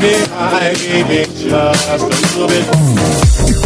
me high, baby, just a little bit.